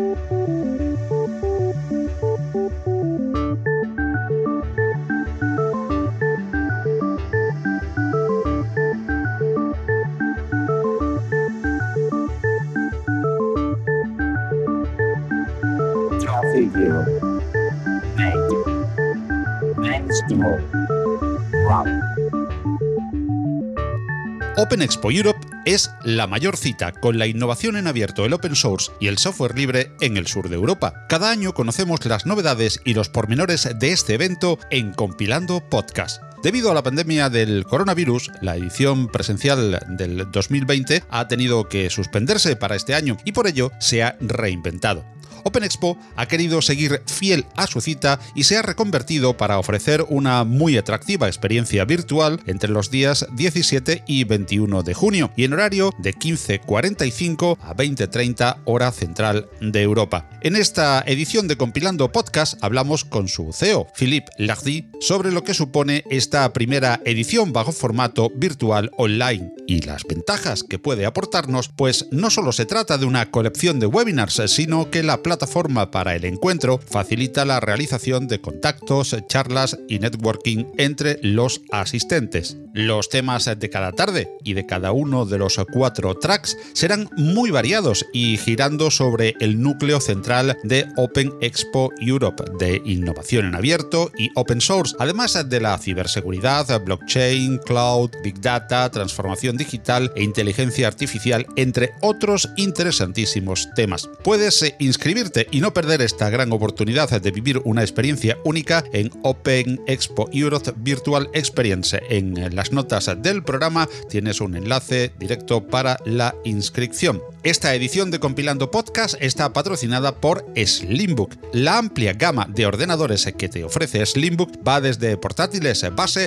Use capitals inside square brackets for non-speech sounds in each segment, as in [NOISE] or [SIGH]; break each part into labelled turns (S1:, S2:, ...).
S1: Música Open Expo Europe es la mayor cita con la innovación en abierto, el open source y el software libre en el sur de Europa. Cada año conocemos las novedades y los pormenores de este evento en Compilando Podcast. Debido a la pandemia del coronavirus, la edición presencial del 2020 ha tenido que suspenderse para este año y por ello se ha reinventado. Open Expo ha querido seguir fiel a su cita y se ha reconvertido para ofrecer una muy atractiva experiencia virtual entre los días 17 y 21 de junio y en horario de 15.45 a 20.30 hora central de Europa. En esta edición de Compilando Podcast hablamos con su CEO, Philippe Lardy, sobre lo que supone esta primera edición bajo formato virtual online y las ventajas que puede aportarnos, pues no solo se trata de una colección de webinars, sino que la plataforma para el encuentro facilita la realización de contactos, charlas y networking entre los asistentes. Los temas de cada tarde y de cada uno de los cuatro tracks serán muy variados y girando sobre el núcleo central de Open Expo Europe, de innovación en abierto y open source, además de la ciberseguridad, blockchain, cloud, big data, transformación digital e inteligencia artificial, entre otros interesantísimos temas. Puedes inscribir y no perder esta gran oportunidad de vivir una experiencia única en Open Expo Europe Virtual Experience. En las notas del programa tienes un enlace directo para la inscripción. Esta edición de Compilando Podcast está patrocinada por Slimbook. La amplia gama de ordenadores que te ofrece Slimbook va desde portátiles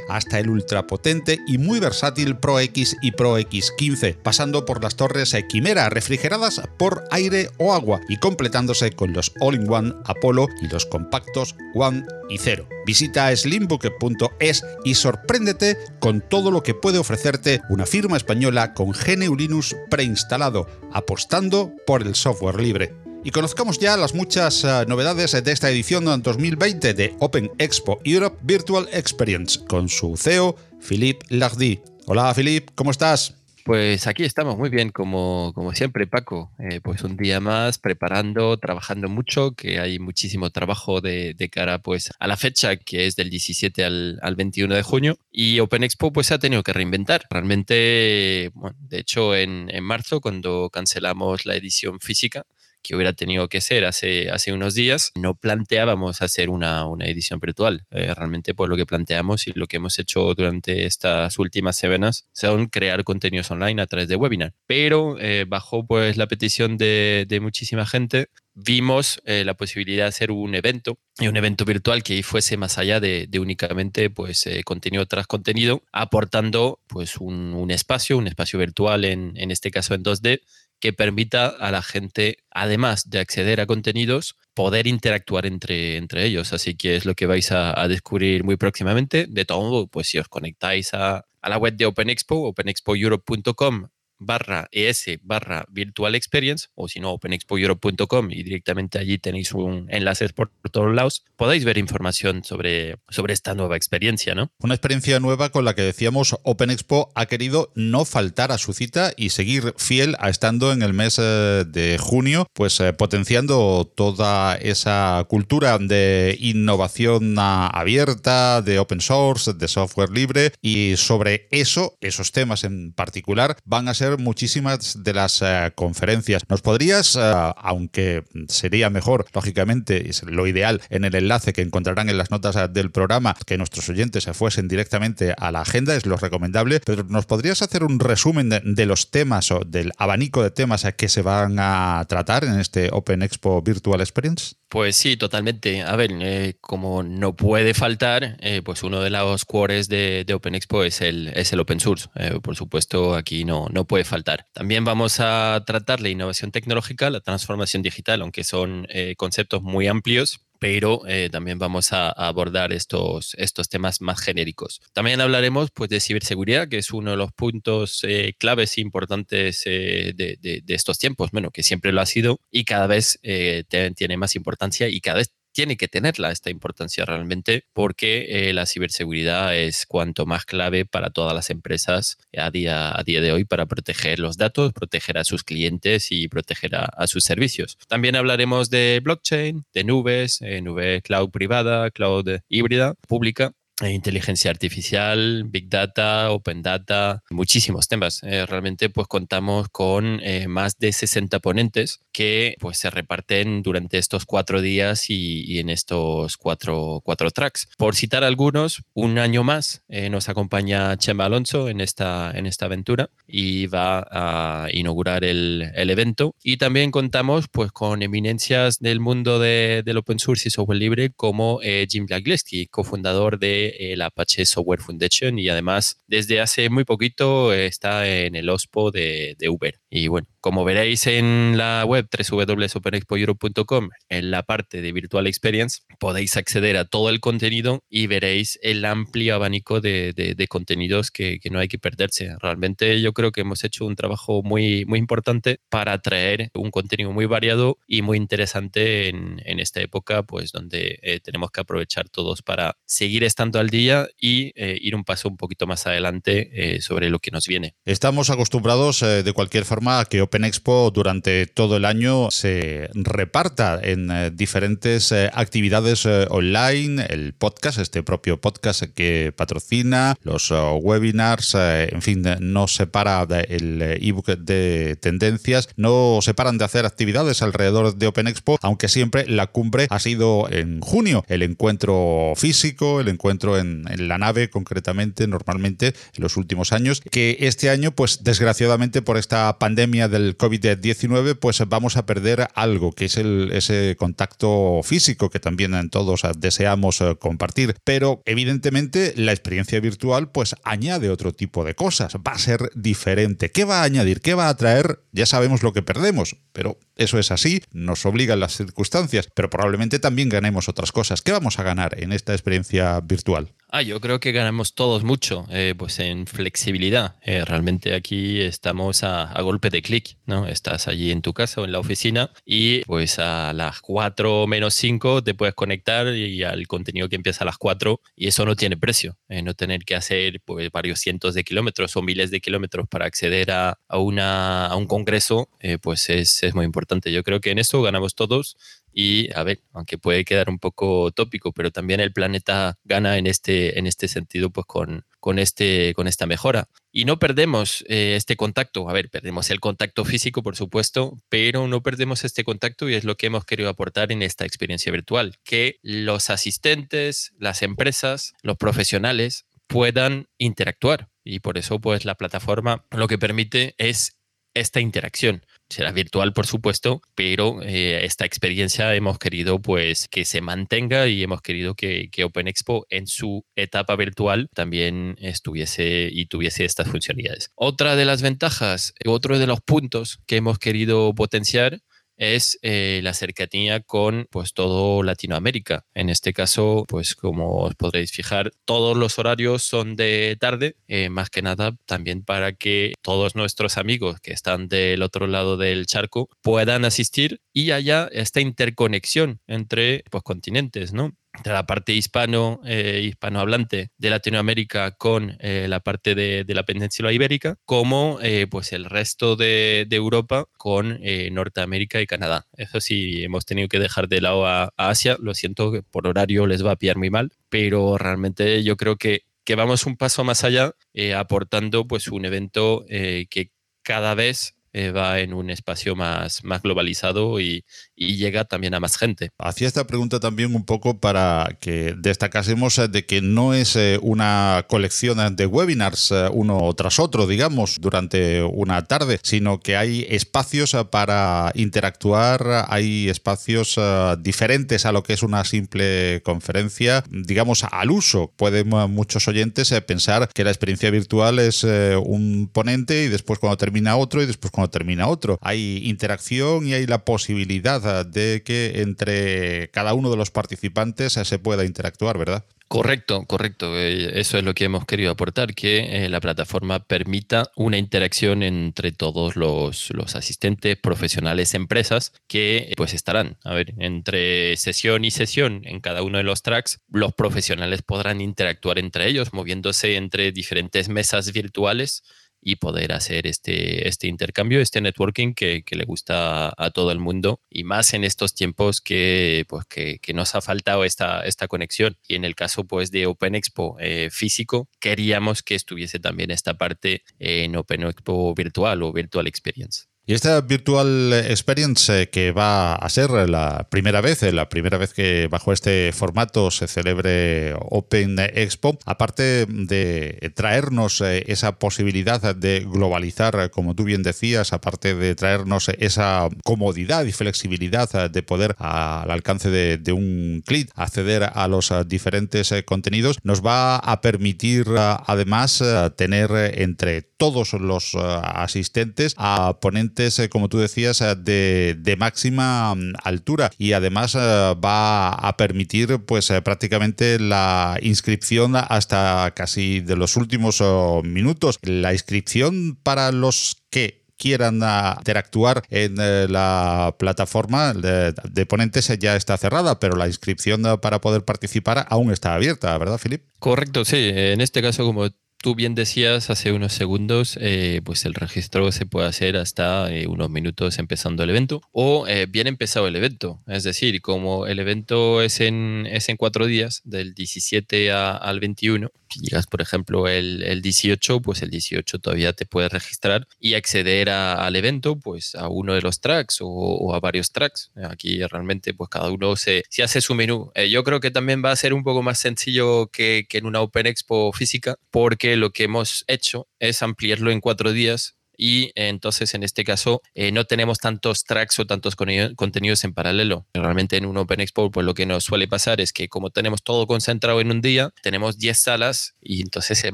S1: hasta el ultrapotente y muy versátil Pro X y Pro X15, pasando por las torres Quimera refrigeradas por aire o agua y completándose con los All-in-One Apollo y los compactos One y Zero. Visita slimbook.es y sorpréndete con todo lo que puede ofrecerte una firma española con GNU Linux preinstalado, apostando por el software libre. Y conozcamos ya las muchas eh, novedades de esta edición 2020 de Open Expo Europe Virtual Experience con su CEO, Philippe Lardy. Hola Philippe, ¿cómo estás?
S2: Pues aquí estamos muy bien, como, como siempre, Paco. Eh, pues un día más preparando, trabajando mucho, que hay muchísimo trabajo de, de cara pues, a la fecha que es del 17 al, al, 21 de junio. Y Open Expo pues, se ha tenido que reinventar. Realmente, bueno, de hecho, en, en marzo, cuando cancelamos la edición física, que hubiera tenido que ser hace, hace unos días, no planteábamos hacer una, una edición virtual. Eh, realmente, pues lo que planteamos y lo que hemos hecho durante estas últimas semanas son crear contenidos online a través de webinar. Pero eh, bajo pues la petición de, de muchísima gente, vimos eh, la posibilidad de hacer un evento y un evento virtual que fuese más allá de, de únicamente pues eh, contenido tras contenido, aportando pues un, un, espacio, un espacio virtual en, en este caso en 2D que permita a la gente, además de acceder a contenidos, poder interactuar entre, entre ellos. Así que es lo que vais a, descubrir muy próximamente. De todo modo, pues si os conectáis a, a la web de Open Expo, openexpoeurope.com barra ES barra Virtual Experience o si no openexpoeurope.com y directamente allí tenéis un enlace por, todos lados, podéis ver información sobre, sobre esta nueva experiencia, ¿no?
S1: Una experiencia nueva con la que decíamos Open Expo ha querido no faltar a su cita y seguir fiel a estando en el mes eh, de junio, pues eh, potenciando toda esa cultura de innovación abierta, de open source, de software libre y sobre eso, esos temas en particular, van a ser muchísimas de las uh, conferencias. ¿Nos podrías, uh, aunque sería mejor, lógicamente, lo ideal, en el enlace que encontrarán en las notas uh, del programa, que nuestros oyentes se fuesen directamente a la agenda, es lo recomendable, pero ¿nos podrías hacer un resumen de, de los temas o del abanico de temas que se van a tratar en este Open Expo Virtual Experience?
S2: Pues sí, totalmente. A ver, eh, como no puede faltar, eh, pues uno de los cores de, Open Expo es el, open source. Eh, por supuesto, aquí no, no puede faltar. También vamos a tratar la innovación tecnológica, la transformación digital, aunque son conceptos muy amplios pero también vamos a, abordar estos, estos temas más genéricos. También hablaremos pues, de ciberseguridad, que es uno de los puntos claves importantes de, de, estos tiempos, bueno, que siempre lo ha sido y cada vez tiene más importancia y cada vez tiene que tenerla esta importancia realmente porque eh, la ciberseguridad es cuanto más clave para todas las empresas a día, a día de hoy para proteger los datos, proteger a sus clientes y proteger a, sus servicios. También hablaremos de blockchain, de nubes, eh, nube cloud privada, cloud híbrida, pública inteligencia artificial, big data, open data, muchísimos temas. Eh, realmente pues contamos con eh, más de 60 ponentes que pues se reparten durante estos cuatro días y, en estos cuatro, cuatro, tracks. Por citar algunos, un año más nos acompaña Chema Alonso en esta, en esta aventura y va a inaugurar el, el evento. Y también contamos pues con eminencias del mundo de, del open source y software libre como Jim Blagleski, cofundador de el Apache Software Foundation y además desde hace muy poquito está en el OSPO de, de Uber. Y bueno, como veréis en la web www.openexpoeurope.com, en la parte de Virtual Experience, podéis acceder a todo el contenido y veréis el amplio abanico de, de, contenidos que, que, no hay que perderse. Realmente yo creo que hemos hecho un trabajo muy, muy importante para traer un contenido muy variado y muy interesante en, en esta época, pues donde eh, tenemos que aprovechar todos para seguir estando al día y eh, ir un paso un poquito más adelante eh, sobre lo que nos viene.
S1: Estamos acostumbrados de cualquier forma que Open Expo durante todo el año se reparta en eh, diferentes eh, actividades eh, online, el podcast, este propio podcast que patrocina, los webinars, en fin, no separa el ebook de tendencias, no se paran de hacer actividades alrededor de Open Expo, aunque siempre la cumbre ha sido en junio, el encuentro físico, el encuentro en, en la nave concretamente, normalmente en los últimos años, que este año, pues desgraciadamente por esta pandemia, pandemia del COVID-19, pues vamos a perder algo, que es el, ese contacto físico que también todos deseamos eh, compartir. Pero evidentemente la experiencia virtual pues añade otro tipo de cosas, va a ser diferente. ¿Qué va a añadir? ¿Qué va a traer? Ya sabemos lo que perdemos, pero eso es así, nos obligan las circunstancias, pero probablemente también ganemos otras cosas. ¿Qué vamos a ganar en esta experiencia virtual?
S2: Ah, yo creo que ganamos todos mucho, eh, pues en flexibilidad. Eh, realmente aquí estamos a, golpe de clic, ¿no? Estás allí en tu casa o en la oficina y pues a las 4 menos 5 te puedes conectar y al contenido que empieza a las 4 y eso no tiene precio. Eh, no tener que hacer pues varios cientos de kilómetros o miles de kilómetros para acceder a, a, una, a un congreso, pues es, es muy importante. Yo creo que en esto ganamos todos y a ver, aunque puede quedar un poco tópico, pero también el planeta gana en este, en este sentido, pues con, con, este, con esta mejora. Y no perdemos eh, este contacto. A ver, perdemos el contacto físico, por supuesto, pero no perdemos este contacto y es lo que hemos querido aportar en esta experiencia virtual, que los asistentes, las empresas, los profesionales puedan interactuar. Y por eso, pues la plataforma lo que permite es esta interacción. Será virtual, por supuesto, pero eh, esta experiencia hemos querido pues que se mantenga y hemos querido que, que, Open Expo en su etapa virtual también estuviese y tuviese estas funcionalidades. Otra de las ventajas, otro de los puntos que hemos querido potenciar es eh, la cercanía con pues todo Latinoamérica. En este caso, pues como os podréis fijar, todos los horarios son de tarde, eh, más que nada también para que todos nuestros amigos que están del otro lado del charco puedan asistir y haya esta interconexión entre pues, continentes, ¿no? De la parte hispano, eh, hispanohablante de Latinoamérica con eh, la parte de, la península ibérica, como eh, pues el resto de, Europa con Norteamérica y Canadá. Eso sí, hemos tenido que dejar de lado a, Asia, lo siento, que por horario les va a pillar muy mal, pero realmente yo creo que, que vamos un paso más allá aportando pues un evento que cada vez eh, va en un espacio más, más globalizado y, llega también a más gente.
S1: Hacía esta pregunta también un poco para que destacásemos eh, de que no es eh, una colección de webinars uno tras otro, digamos, durante una tarde, sino que hay espacios para interactuar, hay espacios diferentes a lo que es una simple conferencia, digamos, al uso. Pueden muchos oyentes pensar que la experiencia virtual es un ponente y después cuando termina otro y después cuando termina otro. Hay interacción y hay la posibilidad de que entre cada uno de los participantes se pueda interactuar, ¿verdad?
S2: Correcto, correcto. Eh, eso es lo que hemos querido aportar, que eh, la plataforma permita una interacción entre todos los, los, asistentes, profesionales, empresas que pues estarán. A ver, entre sesión y sesión en cada uno de los tracks, los profesionales podrán interactuar entre ellos, moviéndose entre diferentes mesas virtuales y poder hacer este, este intercambio, este networking que, que, le gusta a todo el mundo y más en estos tiempos que, pues, que, que, nos ha faltado esta, esta conexión. Y en el caso pues, de Open Expo eh, físico, queríamos que estuviese también esta parte en Open Expo virtual o Virtual Experience.
S1: Y esta Virtual Experience eh, que va a ser la primera vez, eh, la primera vez que bajo este formato se celebre Open Expo, aparte de traernos eh, esa posibilidad de globalizar, como tú bien decías, aparte de traernos esa comodidad y flexibilidad de poder al alcance de, un clic acceder a los diferentes contenidos, nos va a permitir además tener entre todos los asistentes a ponentes eh, como tú decías, eh, de, máxima mm, altura y además eh, va a permitir pues prácticamente la inscripción hasta casi de los últimos oh, minutos. La inscripción para los que quieran interactuar en la plataforma de, ponentes ya está cerrada, pero la inscripción para poder participar aún está abierta, ¿verdad, Filip?
S2: Correcto, sí. En este caso, como tú bien decías hace unos segundos, eh, pues el registro se puede hacer hasta eh, unos minutos empezando el evento o eh, bien empezado el evento. Es decir, como el evento es en, es en cuatro días, del 17 al 21, si llegas, por ejemplo, el, 18, pues el 18 todavía te puedes registrar y acceder al evento, pues a uno de los tracks o, a varios tracks. Aquí realmente, pues cada uno se, se hace su menú. yo creo que también va a ser un poco más sencillo que, que en una Open Expo física, porque lo que hemos hecho es ampliarlo en cuatro días y entonces en este caso eh, no tenemos tantos tracks o tantos contenidos en paralelo. Realmente en un Open Expo pues lo que nos suele pasar es que como tenemos todo concentrado en un día, tenemos 10 salas y entonces es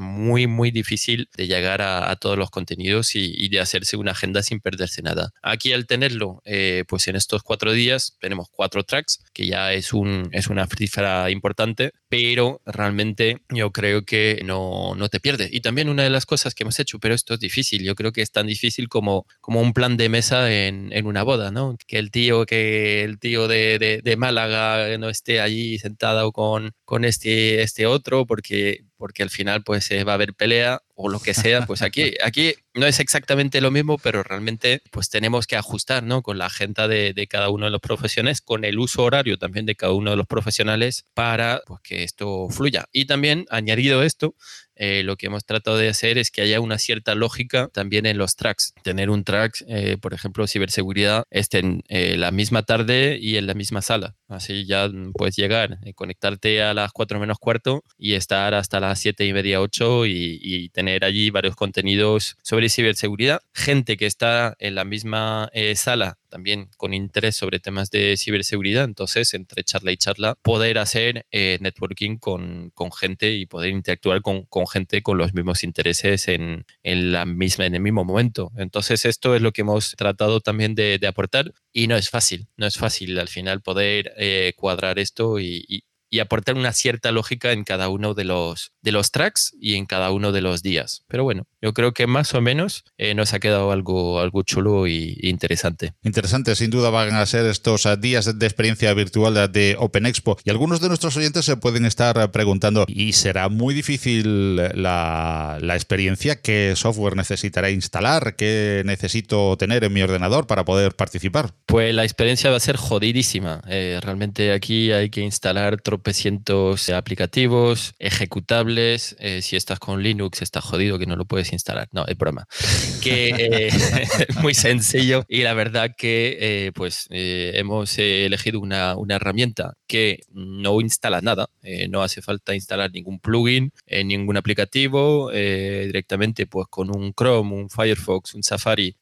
S2: muy muy difícil de llegar a, todos los contenidos y, de hacerse una agenda sin perderse nada. Aquí al tenerlo eh, pues en estos cuatro días tenemos cuatro tracks que ya es, un, es una cifra importante, pero realmente yo creo que no, no te pierdes. Y también una de las cosas que hemos hecho, pero esto es difícil, yo creo que tan difícil como, como un plan de mesa en, en una boda, ¿no? Que el tío, que el tío de, de, de Málaga no esté allí sentado con, con este, este otro, porque, porque al final pues va a haber pelea o lo que sea, pues [LAUGHS] aquí, aquí no es exactamente lo mismo, pero realmente pues tenemos que ajustar, ¿no? Con la agenda de, de, cada uno de los profesionales, con el uso horario también de cada uno de los profesionales para pues, que esto fluya. Y también, añadido esto, eh, lo que hemos tratado de hacer es que haya una cierta lógica también en los tracks. Tener un track, eh, por ejemplo, ciberseguridad, esté en eh, la misma tarde y en la misma sala. Así ya puedes llegar, conectarte a las 4 menos cuarto y estar hasta las 7 y media, 8 y, y tener allí varios contenidos sobre ciberseguridad. Gente que está en la misma sala también con interés sobre temas de ciberseguridad. Entonces, entre charla y charla, poder hacer eh, networking con, con, gente y poder interactuar con, con gente con los mismos intereses en, en, la misma, en el mismo momento. Entonces, esto es lo que hemos tratado también de, aportar y no es fácil, no es fácil al final poder eh, cuadrar esto y aportar una cierta lógica en cada uno de los, de los tracks y en cada uno de los días. Pero bueno, yo creo que más o menos eh, nos ha quedado algo, algo chulo y, interesante.
S1: Interesante, sin duda van a ser estos eh, días de experiencia virtual de Open Expo. Y algunos de nuestros oyentes se pueden estar preguntando, ¿y será muy difícil la, la experiencia? ¿Qué software necesitaré instalar? ¿Qué necesito tener en mi ordenador para poder participar?
S2: Pues la experiencia va a ser jodidísima. Eh, realmente aquí hay que instalar tropecientos aplicativos, ejecutables. Eh, si estás con Linux, está jodido que no lo puedes instalar. No, es broma. [LAUGHS] Que eh, es [LAUGHS] muy sencillo y la verdad que eh, pues hemos elegido una, una, herramienta que no instala nada. no hace falta instalar ningún plugin, ningún aplicativo. directamente pues con un Chrome, un Firefox, un Safari,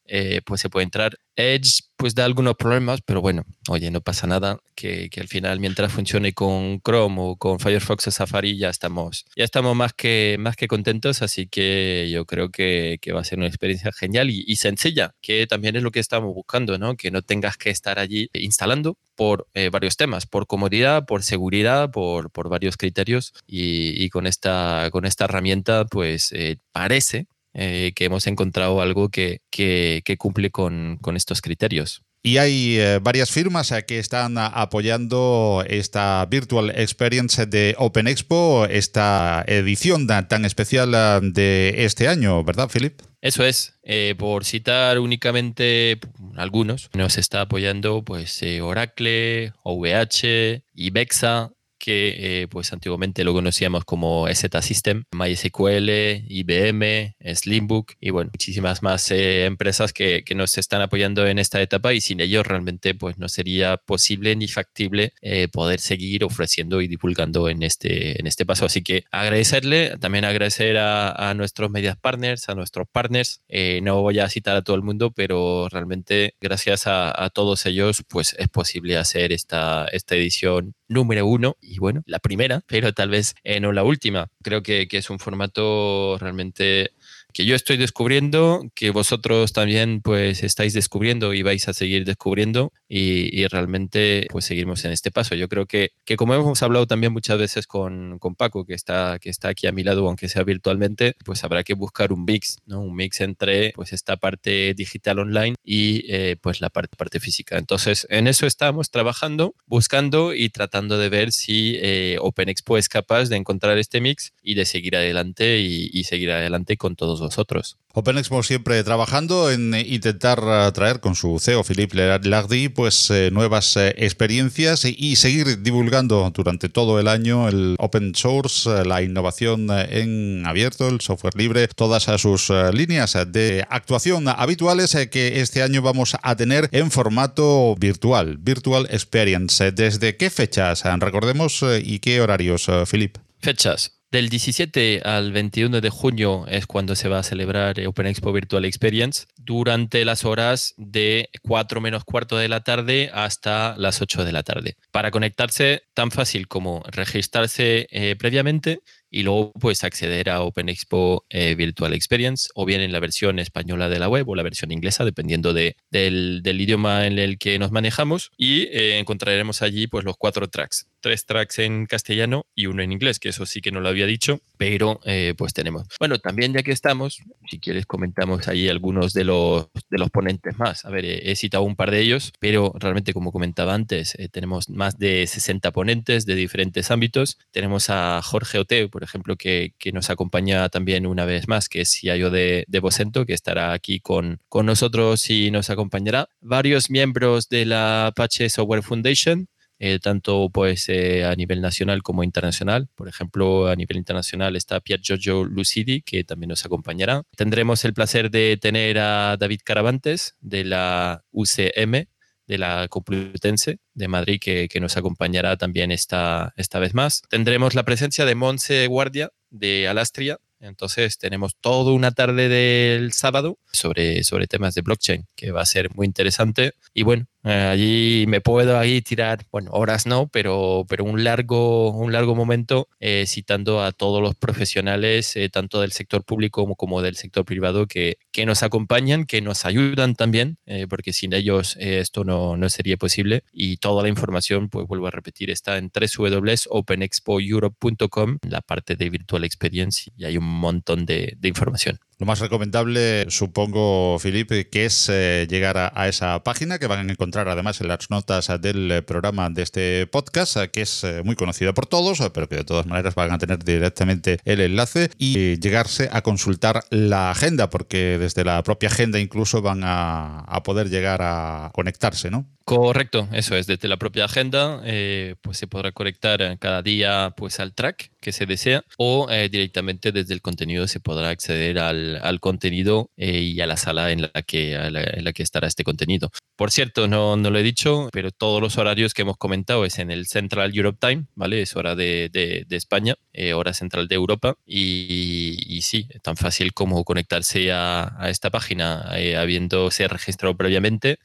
S2: pues se puede entrar. Edge pues da algunos problemas, pero bueno, oye, no pasa nada, que, que, al final mientras funcione con Chrome o con Firefox o Safari ya estamos, ya estamos más, que, más que contentos, así que yo creo que, que va a ser una experiencia genial y, y, sencilla, que también es lo que estamos buscando, ¿no? Que no tengas que estar allí instalando por eh, varios temas, por comodidad, por seguridad, por, por varios criterios y, y, con, esta, con esta herramienta pues eh, parece eh, que hemos encontrado algo que, que, que cumple con, con, estos criterios.
S1: Y hay eh, varias firmas eh, que están apoyando esta Virtual Experience de Open Expo, esta edición tan especial de este año, ¿verdad, Philip?
S2: Eso es, eh, por citar únicamente algunos, nos está apoyando pues Oracle, OVH, Ibexa, que eh, pues antiguamente lo conocíamos como Z System, MySQL, IBM, Slimbook y bueno, muchísimas más eh, empresas que, que, nos están apoyando en esta etapa y sin ellos realmente pues no sería posible ni factible eh, poder seguir ofreciendo y divulgando en este, en este paso. Así que agradecerle, también agradecer a, nuestros medias partners, a nuestros partners. No voy a citar a todo el mundo, pero realmente gracias a, a todos ellos pues es posible hacer esta, esta edición número uno y bueno, la primera, pero tal vez eh, no la última. Creo que, que es un formato realmente que yo estoy descubriendo, que vosotros también pues estáis descubriendo y vais a seguir descubriendo y, y realmente pues seguimos en este paso. Yo creo que, que como hemos hablado también muchas veces con, con, Paco, que está, que está aquí a mi lado, aunque sea virtualmente, pues habrá que buscar un mix, ¿no? Un mix entre pues esta parte digital online y eh, pues la parte, parte física. Entonces, en eso estamos trabajando, buscando y tratando de ver si eh, Open Expo es capaz de encontrar este mix y de seguir adelante y, y seguir adelante con todos vosotros.
S1: Open Expo siempre trabajando en intentar traer con su CEO Philippe Lardy pues eh, nuevas eh, experiencias y, y, seguir divulgando durante todo el año el open source, eh, la innovación en abierto, el software libre, todas sus líneas de actuación habituales que este año vamos a tener en formato virtual, Virtual Experience. ¿Desde qué fechas? Recordemos y qué horarios, Philippe.
S2: Fechas. Del 17 al 21 de junio es cuando se va a celebrar Open Expo Virtual Experience durante las horas de 4 menos cuarto de la tarde hasta las 8 de la tarde. Para conectarse, tan fácil como registrarse eh, previamente y luego pues acceder a Open Expo eh, Virtual Experience o bien en la versión española de la web o la versión inglesa dependiendo de, del, del, idioma en el que nos manejamos y eh, encontraremos allí pues los cuatro tracks. Tres tracks en castellano y uno en inglés que eso sí que no lo había dicho pero eh, pues tenemos. Bueno también ya que estamos si quieres comentamos ahí algunos de los de los ponentes más. A ver he citado un par de ellos pero realmente como comentaba antes tenemos más de 60 ponentes de diferentes ámbitos. Tenemos a Jorge Oteo por ejemplo, que, que, nos acompaña también una vez más, que es CIO de, de Vocento, que estará aquí con, con nosotros y nos acompañará. Varios miembros de la Apache Software Foundation, eh, tanto pues eh, a nivel nacional como internacional. Por ejemplo, a nivel internacional está Pier Giorgio Lucidi, que también nos acompañará. Tendremos el placer de tener a David Caravantes de la UCM, de la Complutense de Madrid que, que, nos acompañará también esta, esta vez más. Tendremos la presencia de Monse Guardia de Alastria. Entonces tenemos toda una tarde del sábado sobre, sobre temas de blockchain, que va a ser muy interesante. Y bueno, allí me puedo ahí tirar, bueno, horas no, pero, pero un, largo, un largo momento eh, citando a todos los profesionales, eh, tanto del sector público como, como del sector privado, que, que, nos acompañan, que nos ayudan también, eh, porque sin ellos esto no, no, sería posible. Y toda la información, pues vuelvo a repetir, está en www.openexpoeurope.com, la parte de Virtual Experience, y hay un montón de, de información.
S1: Lo más recomendable, supongo, Felipe, que es eh, llegar a, esa página que van a encontrar además en las notas del programa de este podcast, que es eh, muy conocida por todos, pero que de todas maneras van a tener directamente el enlace y llegarse a consultar la agenda, porque desde la propia agenda incluso van a, a poder llegar a conectarse, ¿no?
S2: Correcto, eso es, desde la propia agenda, eh, pues se podrá conectar cada día pues al track que se desea o eh, directamente desde el contenido se podrá acceder al, al contenido eh, y a la sala en la, que, en la que estará este contenido. Por cierto, no, no lo he dicho, pero todos los horarios que hemos comentado es en el Central Europe Time, ¿vale? Es hora de, de, España, eh, hora central de Europa y, y, sí, tan fácil como conectarse a, a esta página habiéndose registrado previamente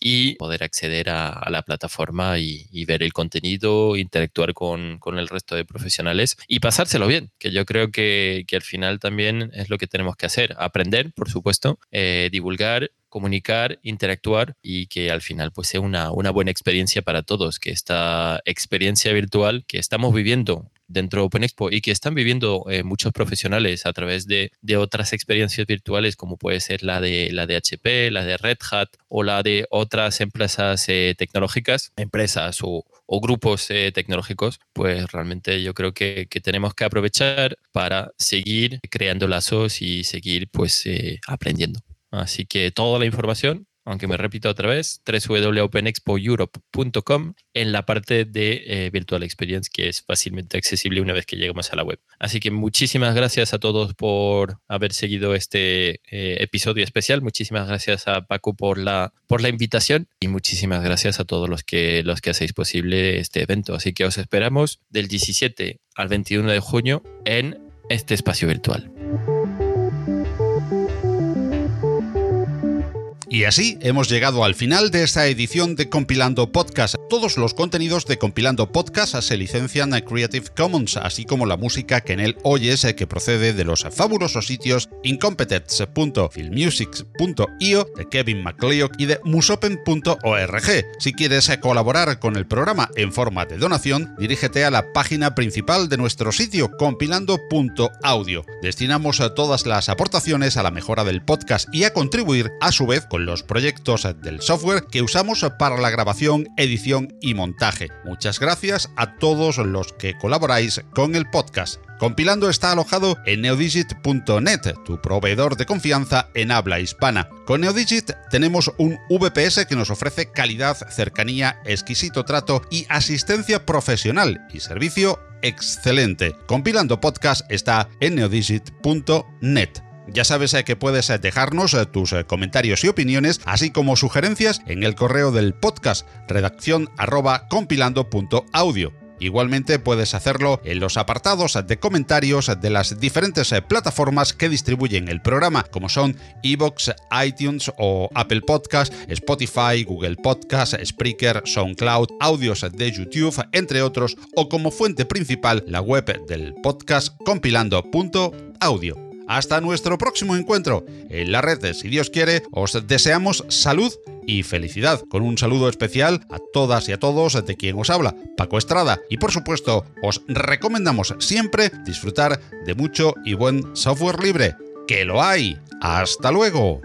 S2: y poder acceder a, la plataforma y, ver el contenido, interactuar con, con, el resto de profesionales y pasárselo bien, que yo creo que, que, al final también es lo que tenemos que hacer, aprender, por supuesto, eh, divulgar comunicar, interactuar y que al final pues sea una, una, buena experiencia para todos, que esta experiencia virtual que estamos viviendo dentro de Open Expo y que están viviendo eh, muchos profesionales a través de, otras experiencias virtuales como puede ser la de, la de HP, la de Red Hat o la de otras empresas eh, tecnológicas, empresas o, o grupos eh, tecnológicos, pues realmente yo creo que, que, tenemos que aprovechar para seguir creando lazos y seguir pues aprendiendo. Así que toda la información aunque me repito otra vez, www.openexpoeurope.com en la parte de eh, Virtual Experience, que es fácilmente accesible una vez que llegamos a la web. Así que muchísimas gracias a todos por haber seguido este eh, episodio especial. Muchísimas gracias a Paco por la, por la invitación y muchísimas gracias a todos los que, los que hacéis posible este evento. Así que os esperamos del 17 al 21 de junio en este espacio virtual.
S1: Y así hemos llegado al final de esta edición de Compilando Podcast. Todos los contenidos de Compilando Podcast se licencian a Creative Commons, así como la música que en él oyes eh, que procede de los fabulosos sitios incompetence.filmmusics.io de Kevin MacLeod y de musopen.org. Si quieres eh, colaborar con el programa en forma de donación, dirígete a la página principal de nuestro sitio compilando.audio. Destinamos eh, todas las aportaciones a la mejora del podcast y a contribuir a su vez con los proyectos del software que usamos para la grabación, edición y montaje. Muchas gracias a todos los que colaboráis con el podcast. Compilando está alojado en neodigit.net, tu proveedor de confianza en habla hispana. Con Neodigit tenemos un VPS que nos ofrece calidad, cercanía, exquisito trato y asistencia profesional y servicio excelente. Compilando podcast está en neodigit.net. Ya sabes eh, que puedes eh, dejarnos eh, tus comentarios y opiniones, así como sugerencias en el correo del podcast redacción arroba compilando.audio. Igualmente puedes hacerlo en los apartados de comentarios de las diferentes plataformas que distribuyen el programa, como son Evox, iTunes o Apple Podcast, Spotify, Google Podcast, Spreaker, SoundCloud, audios de YouTube, entre otros, o como fuente principal la web del podcast compilando.audio. Hasta nuestro próximo encuentro en la red, si Dios quiere, os deseamos salud y felicidad, con un saludo especial a todas y a todos de quien os habla, Paco Estrada, y por supuesto os recomendamos siempre disfrutar de mucho y buen software libre, que lo hay. Hasta luego.